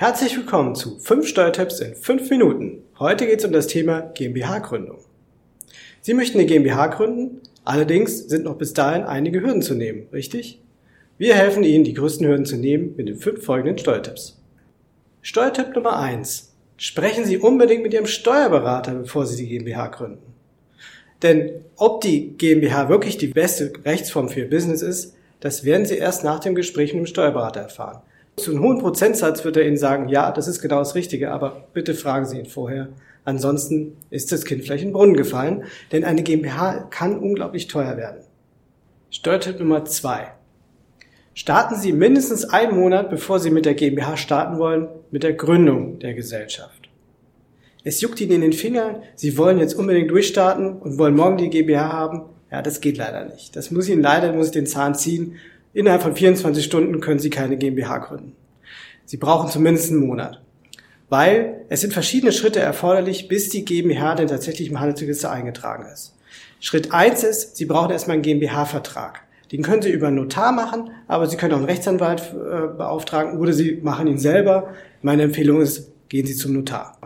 Herzlich willkommen zu 5 Steuertipps in 5 Minuten. Heute geht es um das Thema GmbH-Gründung. Sie möchten eine GmbH gründen, allerdings sind noch bis dahin einige Hürden zu nehmen, richtig? Wir helfen Ihnen, die größten Hürden zu nehmen mit den fünf folgenden Steuertipps. Steuertipp Nummer 1. Sprechen Sie unbedingt mit Ihrem Steuerberater, bevor Sie die GmbH gründen. Denn ob die GmbH wirklich die beste Rechtsform für Ihr Business ist, das werden Sie erst nach dem Gespräch mit dem Steuerberater erfahren. Zu einem hohen Prozentsatz wird er Ihnen sagen, ja, das ist genau das Richtige, aber bitte fragen Sie ihn vorher. Ansonsten ist das Kind vielleicht in den Brunnen gefallen, denn eine GmbH kann unglaublich teuer werden. Steuertipp Nummer zwei: Starten Sie mindestens einen Monat, bevor Sie mit der GmbH starten wollen, mit der Gründung der Gesellschaft. Es juckt Ihnen in den Fingern, Sie wollen jetzt unbedingt durchstarten und wollen morgen die GmbH haben. Ja, das geht leider nicht. Das muss Ihnen leider, muss ich den Zahn ziehen. Innerhalb von 24 Stunden können Sie keine GmbH gründen. Sie brauchen zumindest einen Monat. Weil es sind verschiedene Schritte erforderlich, bis die GmbH denn tatsächlich im Handelsregister eingetragen ist. Schritt eins ist, Sie brauchen erstmal einen GmbH-Vertrag. Den können Sie über einen Notar machen, aber Sie können auch einen Rechtsanwalt äh, beauftragen oder Sie machen ihn selber. Meine Empfehlung ist, gehen Sie zum Notar.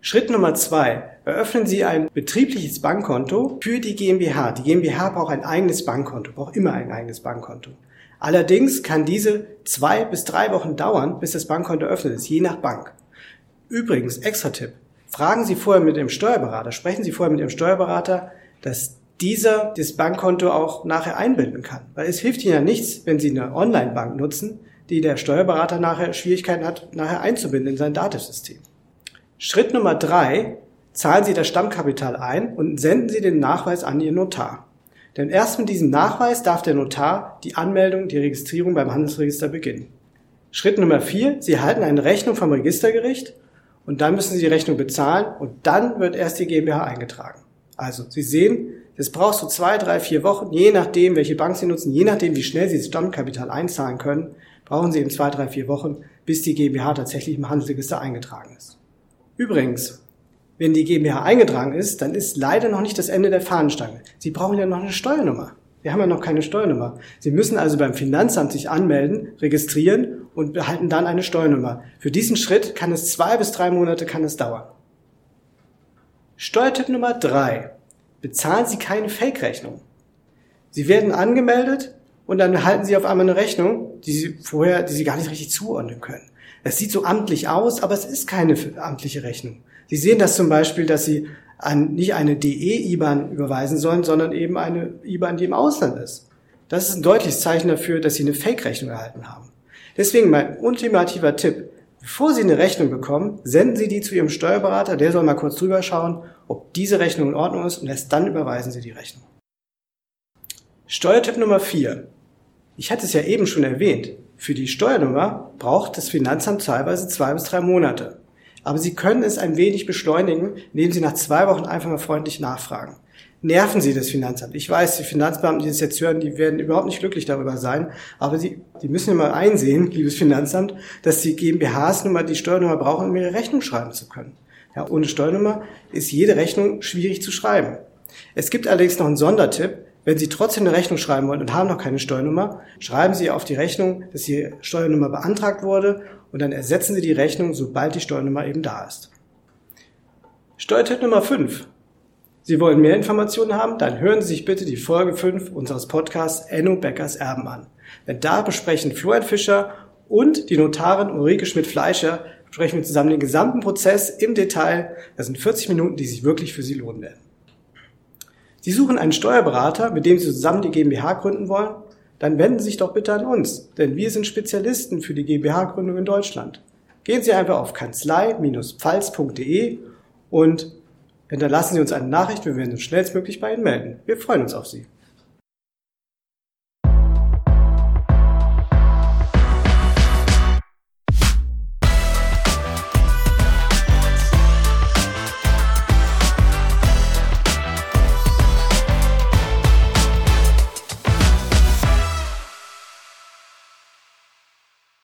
Schritt Nummer zwei. Eröffnen Sie ein betriebliches Bankkonto für die GmbH. Die GmbH braucht ein eigenes Bankkonto, braucht immer ein eigenes Bankkonto. Allerdings kann diese zwei bis drei Wochen dauern, bis das Bankkonto eröffnet ist, je nach Bank. Übrigens, extra Tipp. Fragen Sie vorher mit dem Steuerberater, sprechen Sie vorher mit Ihrem Steuerberater, dass dieser das Bankkonto auch nachher einbinden kann. Weil es hilft Ihnen ja nichts, wenn Sie eine Online-Bank nutzen, die der Steuerberater nachher Schwierigkeiten hat, nachher einzubinden in sein Datenssystem. Schritt Nummer drei, zahlen Sie das Stammkapital ein und senden Sie den Nachweis an Ihren Notar. Denn erst mit diesem Nachweis darf der Notar die Anmeldung, die Registrierung beim Handelsregister beginnen. Schritt Nummer vier, Sie erhalten eine Rechnung vom Registergericht und dann müssen Sie die Rechnung bezahlen und dann wird erst die GmbH eingetragen. Also Sie sehen, es braucht so zwei, drei, vier Wochen, je nachdem, welche Bank Sie nutzen, je nachdem, wie schnell Sie das Stammkapital einzahlen können, brauchen Sie eben zwei, drei, vier Wochen, bis die GmbH tatsächlich im Handelsregister eingetragen ist. Übrigens, wenn die GmbH eingetragen ist, dann ist leider noch nicht das Ende der Fahnenstange. Sie brauchen ja noch eine Steuernummer. Wir haben ja noch keine Steuernummer. Sie müssen also beim Finanzamt sich anmelden, registrieren und behalten dann eine Steuernummer. Für diesen Schritt kann es zwei bis drei Monate kann es dauern. Steuertipp Nummer drei: Bezahlen Sie keine Fake-Rechnung. Sie werden angemeldet und dann erhalten Sie auf einmal eine Rechnung, die Sie vorher, die Sie gar nicht richtig zuordnen können. Es sieht so amtlich aus, aber es ist keine amtliche Rechnung. Sie sehen das zum Beispiel, dass Sie an, nicht eine DE-IBAN überweisen sollen, sondern eben eine IBAN, die im Ausland ist. Das ist ein deutliches Zeichen dafür, dass Sie eine Fake-Rechnung erhalten haben. Deswegen mein ultimativer Tipp. Bevor Sie eine Rechnung bekommen, senden Sie die zu Ihrem Steuerberater, der soll mal kurz drüber schauen, ob diese Rechnung in Ordnung ist und erst dann überweisen Sie die Rechnung. Steuertipp Nummer 4. Ich hatte es ja eben schon erwähnt. Für die Steuernummer braucht das Finanzamt teilweise zwei bis drei Monate. Aber Sie können es ein wenig beschleunigen, indem Sie nach zwei Wochen einfach mal freundlich nachfragen. Nerven Sie das Finanzamt. Ich weiß, die Finanzbeamten, die das jetzt hören, die werden überhaupt nicht glücklich darüber sein. Aber Sie, die müssen ja mal einsehen, liebes Finanzamt, dass die GmbHs nun mal die Steuernummer brauchen, um ihre Rechnung schreiben zu können. Ja, ohne Steuernummer ist jede Rechnung schwierig zu schreiben. Es gibt allerdings noch einen Sondertipp. Wenn Sie trotzdem eine Rechnung schreiben wollen und haben noch keine Steuernummer, schreiben Sie auf die Rechnung, dass die Steuernummer beantragt wurde und dann ersetzen Sie die Rechnung, sobald die Steuernummer eben da ist. Steuertipp Nummer 5. Sie wollen mehr Informationen haben? Dann hören Sie sich bitte die Folge 5 unseres Podcasts Enno Beckers Erben an. Denn da besprechen Florian Fischer und die Notarin Ulrike Schmidt-Fleischer besprechen wir zusammen den gesamten Prozess im Detail. Das sind 40 Minuten, die sich wirklich für Sie lohnen werden. Sie suchen einen Steuerberater, mit dem Sie zusammen die GmbH gründen wollen? dann wenden Sie sich doch bitte an uns, denn wir sind Spezialisten für die GmbH-Gründung in Deutschland. Gehen Sie einfach auf kanzlei-pfalz.de und hinterlassen Sie uns eine Nachricht, wir werden uns schnellstmöglich bei Ihnen melden. Wir freuen uns auf Sie.